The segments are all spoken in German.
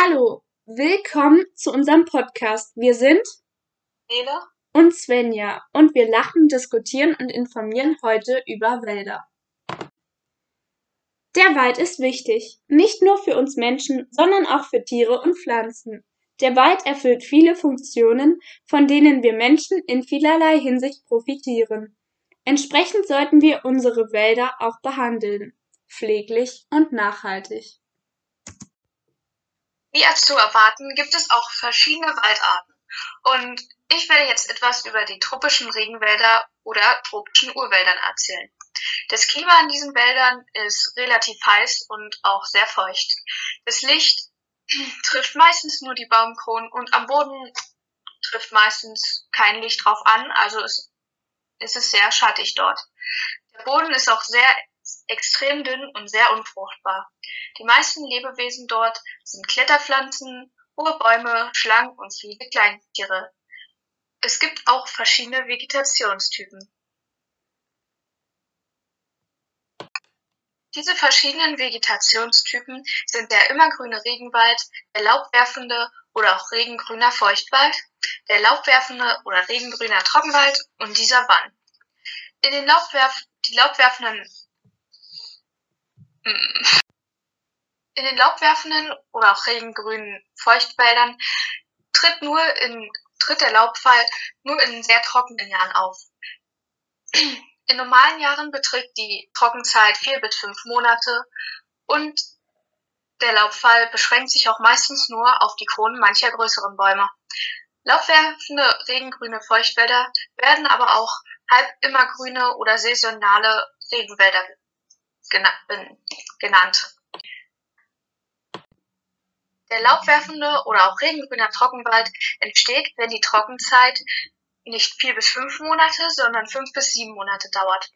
Hallo, willkommen zu unserem Podcast. Wir sind Nele und Svenja und wir lachen, diskutieren und informieren heute über Wälder. Der Wald ist wichtig, nicht nur für uns Menschen, sondern auch für Tiere und Pflanzen. Der Wald erfüllt viele Funktionen, von denen wir Menschen in vielerlei Hinsicht profitieren. Entsprechend sollten wir unsere Wälder auch behandeln, pfleglich und nachhaltig. Wie als zu erwarten, gibt es auch verschiedene Waldarten. Und ich werde jetzt etwas über die tropischen Regenwälder oder tropischen Urwäldern erzählen. Das Klima in diesen Wäldern ist relativ heiß und auch sehr feucht. Das Licht trifft meistens nur die Baumkronen und am Boden trifft meistens kein Licht drauf an, also es, es ist sehr schattig dort. Der Boden ist auch sehr extrem dünn und sehr unfruchtbar. Die meisten Lebewesen dort sind Kletterpflanzen, hohe Bäume, Schlangen und viele Kleintiere. Es gibt auch verschiedene Vegetationstypen. Diese verschiedenen Vegetationstypen sind der immergrüne Regenwald, der laubwerfende oder auch regengrüner Feuchtwald, der laubwerfende oder regengrüner Trockenwald und dieser Wann. In den Laubwerf die laubwerfenden in den laubwerfenden oder auch regengrünen Feuchtwäldern tritt nur in, tritt der Laubfall nur in sehr trockenen Jahren auf. In normalen Jahren beträgt die Trockenzeit vier bis fünf Monate und der Laubfall beschränkt sich auch meistens nur auf die Kronen mancher größeren Bäume. Laubwerfende regengrüne Feuchtwälder werden aber auch halb immergrüne oder saisonale Regenwälder genannt. Der laubwerfende oder auch regengrüner Trockenwald entsteht, wenn die Trockenzeit nicht vier bis fünf Monate, sondern fünf bis sieben Monate dauert.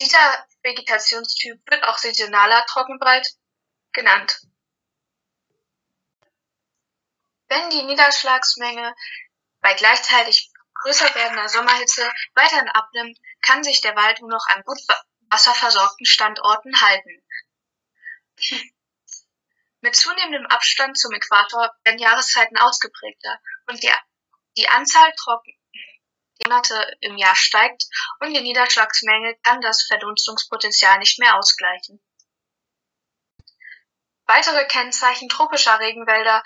Dieser Vegetationstyp wird auch saisonaler Trockenwald genannt. Wenn die Niederschlagsmenge bei gleichzeitig größer werdender Sommerhitze weiterhin abnimmt, kann sich der Wald nur noch an gut wasserversorgten Standorten halten. Mit zunehmendem Abstand zum Äquator werden Jahreszeiten ausgeprägter und die, die Anzahl trocken Monate im Jahr steigt und die Niederschlagsmenge kann das Verdunstungspotenzial nicht mehr ausgleichen. Weitere Kennzeichen tropischer Regenwälder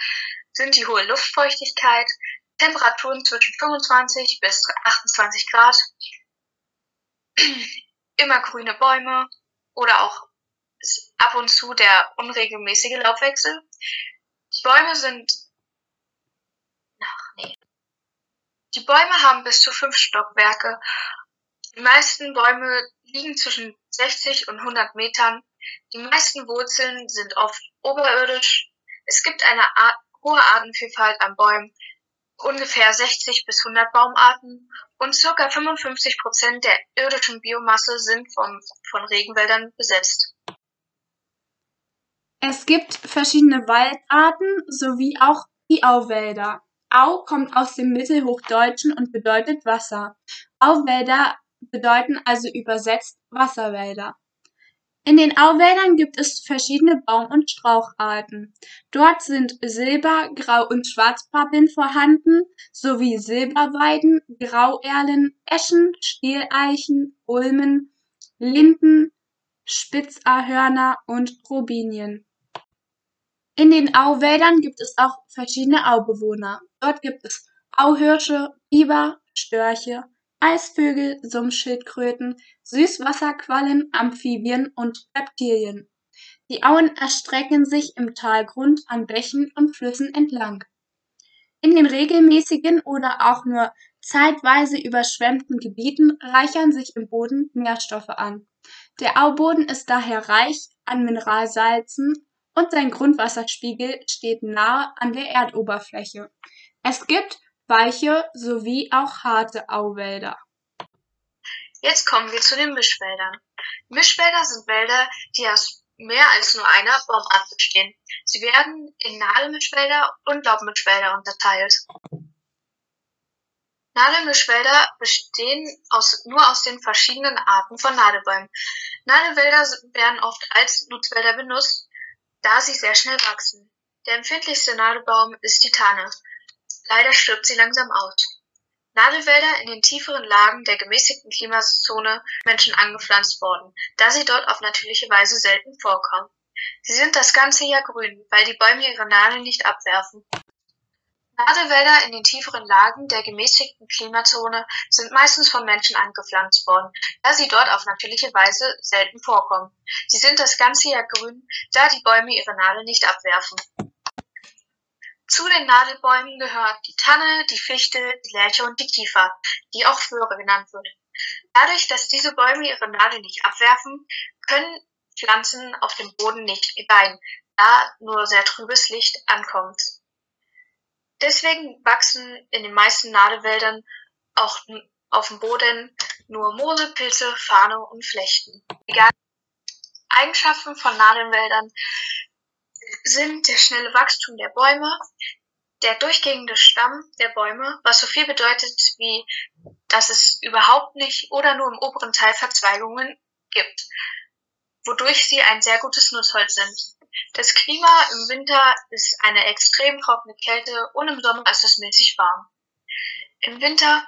sind die hohe Luftfeuchtigkeit, Temperaturen zwischen 25 bis 28 Grad, immer grüne Bäume oder auch ab und zu der unregelmäßige Laubwechsel. Die Bäume sind ach nee. Die Bäume haben bis zu fünf Stockwerke. Die meisten Bäume liegen zwischen 60 und 100 Metern. Die meisten Wurzeln sind oft oberirdisch. Es gibt eine Art, hohe Artenvielfalt an Bäumen, ungefähr 60 bis 100 Baumarten und circa 55 Prozent der irdischen Biomasse sind vom, von Regenwäldern besetzt. Es gibt verschiedene Waldarten sowie auch die Auwälder. Au kommt aus dem Mittelhochdeutschen und bedeutet Wasser. Auwälder bedeuten also übersetzt Wasserwälder. In den Auwäldern gibt es verschiedene Baum- und Straucharten. Dort sind Silber-, Grau- und Schwarzpappeln vorhanden sowie Silberweiden, Grauerlen, Eschen, Stieleichen, Ulmen, Linden, Spitzahörner und Robinien. In den Auwäldern gibt es auch verschiedene Aubewohner. Dort gibt es Auhirsche, Biber, Störche, Eisvögel, Sumpfschildkröten, Süßwasserquallen, Amphibien und Reptilien. Die Auen erstrecken sich im Talgrund an Bächen und Flüssen entlang. In den regelmäßigen oder auch nur zeitweise überschwemmten Gebieten reichern sich im Boden Nährstoffe an. Der Auboden ist daher reich an Mineralsalzen und sein Grundwasserspiegel steht nahe an der Erdoberfläche. Es gibt weiche sowie auch harte Auwälder. Jetzt kommen wir zu den Mischwäldern. Mischwälder sind Wälder, die aus mehr als nur einer Baumart bestehen. Sie werden in Nadelmischwälder und Laubmischwälder unterteilt. Nadelmischwälder bestehen aus, nur aus den verschiedenen Arten von Nadelbäumen. Nadelwälder werden oft als Nutzwälder benutzt, da sie sehr schnell wachsen. Der empfindlichste Nadelbaum ist die Tanne. Leider stirbt sie langsam aus. Nadelwälder in den tieferen Lagen der gemäßigten Klimazone Menschen angepflanzt worden, da sie dort auf natürliche Weise selten vorkommen. Sie sind das ganze Jahr grün, weil die Bäume ihre Nadeln nicht abwerfen. Nadelwälder in den tieferen Lagen der gemäßigten Klimazone sind meistens von Menschen angepflanzt worden, da sie dort auf natürliche Weise selten vorkommen. Sie sind das ganze Jahr grün, da die Bäume ihre Nadeln nicht abwerfen. Zu den Nadelbäumen gehört die Tanne, die Fichte, die Lärche und die Kiefer, die auch Föhre genannt wird. Dadurch, dass diese Bäume ihre Nadeln nicht abwerfen, können Pflanzen auf dem Boden nicht gedeihen, da nur sehr trübes Licht ankommt. Deswegen wachsen in den meisten Nadelwäldern auch auf dem Boden nur Moose, Pilze, Farne und Flechten. Eigenschaften von Nadelwäldern sind der schnelle Wachstum der Bäume, der durchgehende Stamm der Bäume, was so viel bedeutet wie, dass es überhaupt nicht oder nur im oberen Teil Verzweigungen gibt, wodurch sie ein sehr gutes Nutzholz sind. Das Klima im Winter ist eine extrem trockene Kälte und im Sommer ist es mäßig warm. Im Winter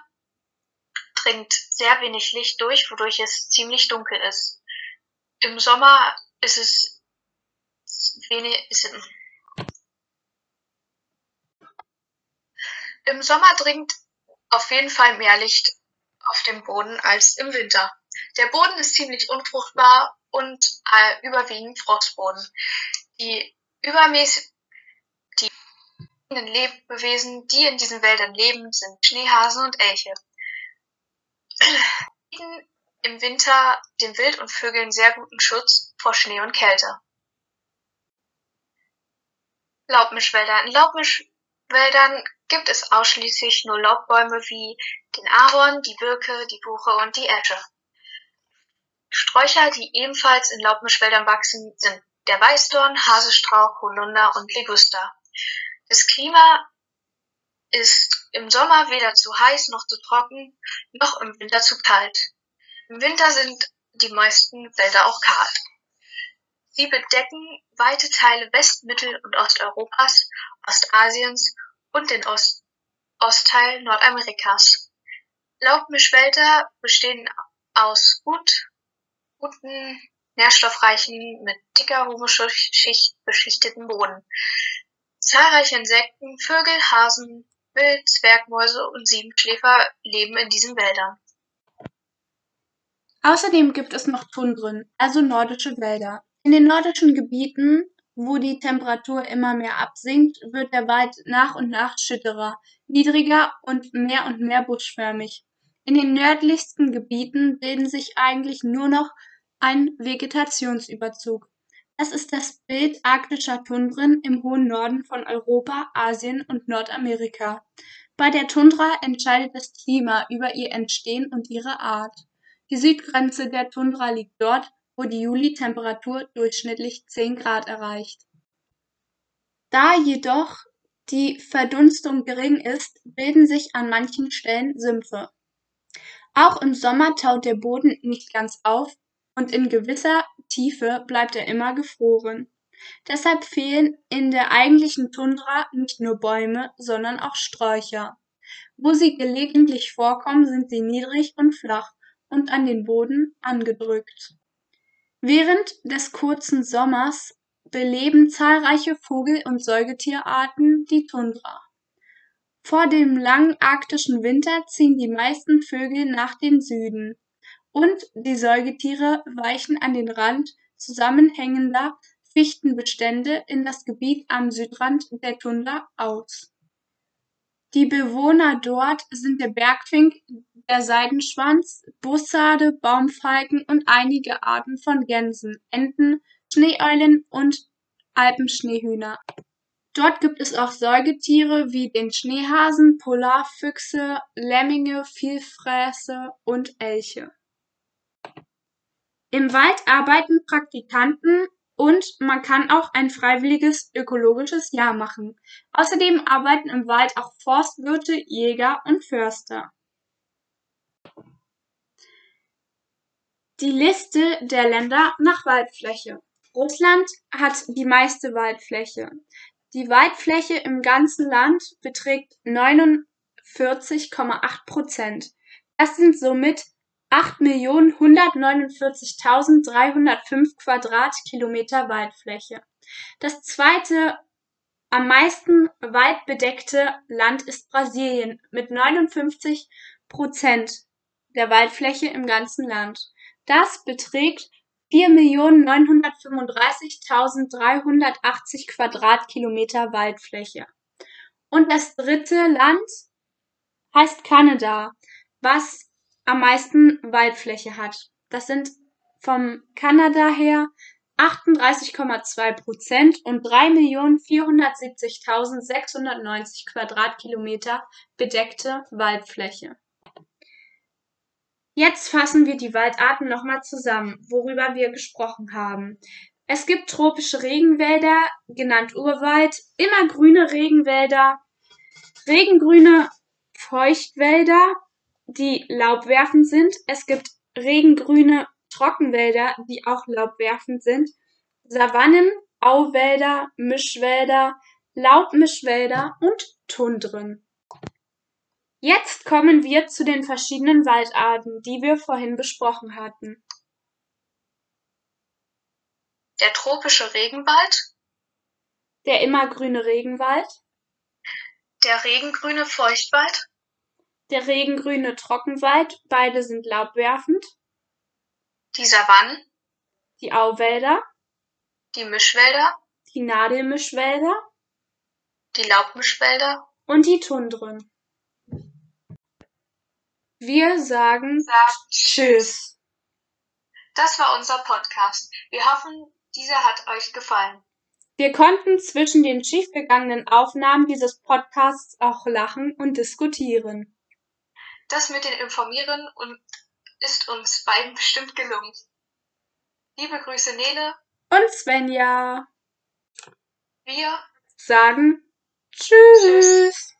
dringt sehr wenig Licht durch, wodurch es ziemlich dunkel ist. Im Sommer ist es wenig, es, Im Sommer dringt auf jeden Fall mehr Licht auf den Boden als im Winter. Der Boden ist ziemlich unfruchtbar und äh, überwiegend Frostboden. Die übermäßig die Lebewesen, die in diesen Wäldern leben, sind Schneehasen und Elche. bieten im Winter den Wild und Vögeln sehr guten Schutz vor Schnee und Kälte. Laubmischwälder. In Laubmischwäldern gibt es ausschließlich nur Laubbäume wie den Ahorn, die Birke, die Buche und die Esche. Sträucher, die ebenfalls in Laubmischwäldern wachsen, sind der Weißdorn, Haselstrauch, Holunder und Liguster. Das Klima ist im Sommer weder zu heiß noch zu trocken, noch im Winter zu kalt. Im Winter sind die meisten Wälder auch kahl. Sie bedecken weite Teile West-, Mittel- und Osteuropas, Ostasiens und den Ost Ostteil Nordamerikas. Laubmischwälder bestehen aus gut guten, nährstoffreichen, mit dicker Humusschicht beschichteten Boden. Zahlreiche Insekten, Vögel, Hasen, Wild, Zwergmäuse und Siebenschläfer leben in diesen Wäldern. Außerdem gibt es noch Tundren, also nordische Wälder. In den nordischen Gebieten, wo die Temperatur immer mehr absinkt, wird der Wald nach und nach schütterer, niedriger und mehr und mehr buschförmig. In den nördlichsten Gebieten bilden sich eigentlich nur noch ein Vegetationsüberzug. Das ist das Bild arktischer Tundren im hohen Norden von Europa, Asien und Nordamerika. Bei der Tundra entscheidet das Klima über ihr Entstehen und ihre Art. Die Südgrenze der Tundra liegt dort, wo die Juli-Temperatur durchschnittlich 10 Grad erreicht. Da jedoch die Verdunstung gering ist, bilden sich an manchen Stellen Sümpfe. Auch im Sommer taut der Boden nicht ganz auf, und in gewisser Tiefe bleibt er immer gefroren. Deshalb fehlen in der eigentlichen Tundra nicht nur Bäume, sondern auch Sträucher. Wo sie gelegentlich vorkommen, sind sie niedrig und flach und an den Boden angedrückt. Während des kurzen Sommers beleben zahlreiche Vogel- und Säugetierarten die Tundra. Vor dem langen arktischen Winter ziehen die meisten Vögel nach den Süden und die Säugetiere weichen an den Rand zusammenhängender Fichtenbestände in das Gebiet am Südrand der Tundra aus. Die Bewohner dort sind der Bergfink, der Seidenschwanz, Bussarde, Baumfalken und einige Arten von Gänsen, Enten, Schneeeulen und Alpenschneehühner. Dort gibt es auch Säugetiere wie den Schneehasen, Polarfüchse, Lemminge, Vielfräße und Elche. Im Wald arbeiten Praktikanten und man kann auch ein freiwilliges ökologisches Jahr machen. Außerdem arbeiten im Wald auch Forstwirte, Jäger und Förster. Die Liste der Länder nach Waldfläche. Russland hat die meiste Waldfläche. Die Waldfläche im ganzen Land beträgt 49,8 Prozent. Das sind somit 8.149.305 Quadratkilometer Waldfläche. Das zweite am meisten waldbedeckte Land ist Brasilien mit 59 Prozent der Waldfläche im ganzen Land. Das beträgt 4.935.380 Quadratkilometer Waldfläche. Und das dritte Land heißt Kanada, was am meisten Waldfläche hat. Das sind vom Kanada her 38,2 Prozent und 3.470.690 Quadratkilometer bedeckte Waldfläche. Jetzt fassen wir die Waldarten nochmal zusammen, worüber wir gesprochen haben. Es gibt tropische Regenwälder, genannt Urwald, immergrüne Regenwälder, regengrüne Feuchtwälder, die laubwerfend sind. Es gibt regengrüne Trockenwälder, die auch laubwerfend sind, Savannen, Auwälder, Mischwälder, Laubmischwälder und Tundren. Jetzt kommen wir zu den verschiedenen Waldarten, die wir vorhin besprochen hatten. Der tropische Regenwald, Der immergrüne Regenwald, der regengrüne Feuchtwald, der regengrüne Trockenwald, beide sind laubwerfend, die Savannen, die Auwälder, die Mischwälder, die Nadelmischwälder die Laubmischwälder und die Tundren. Wir sagen sagen Tschüss. Das war unser Podcast. Wir hoffen, dieser hat euch gefallen. Wir konnten zwischen den schiefgegangenen Aufnahmen dieses Podcasts auch lachen und diskutieren. Das mit den Informieren und ist uns beiden bestimmt gelungen. Liebe Grüße, Nele. Und Svenja Wir sagen Tschüss. Tschüss.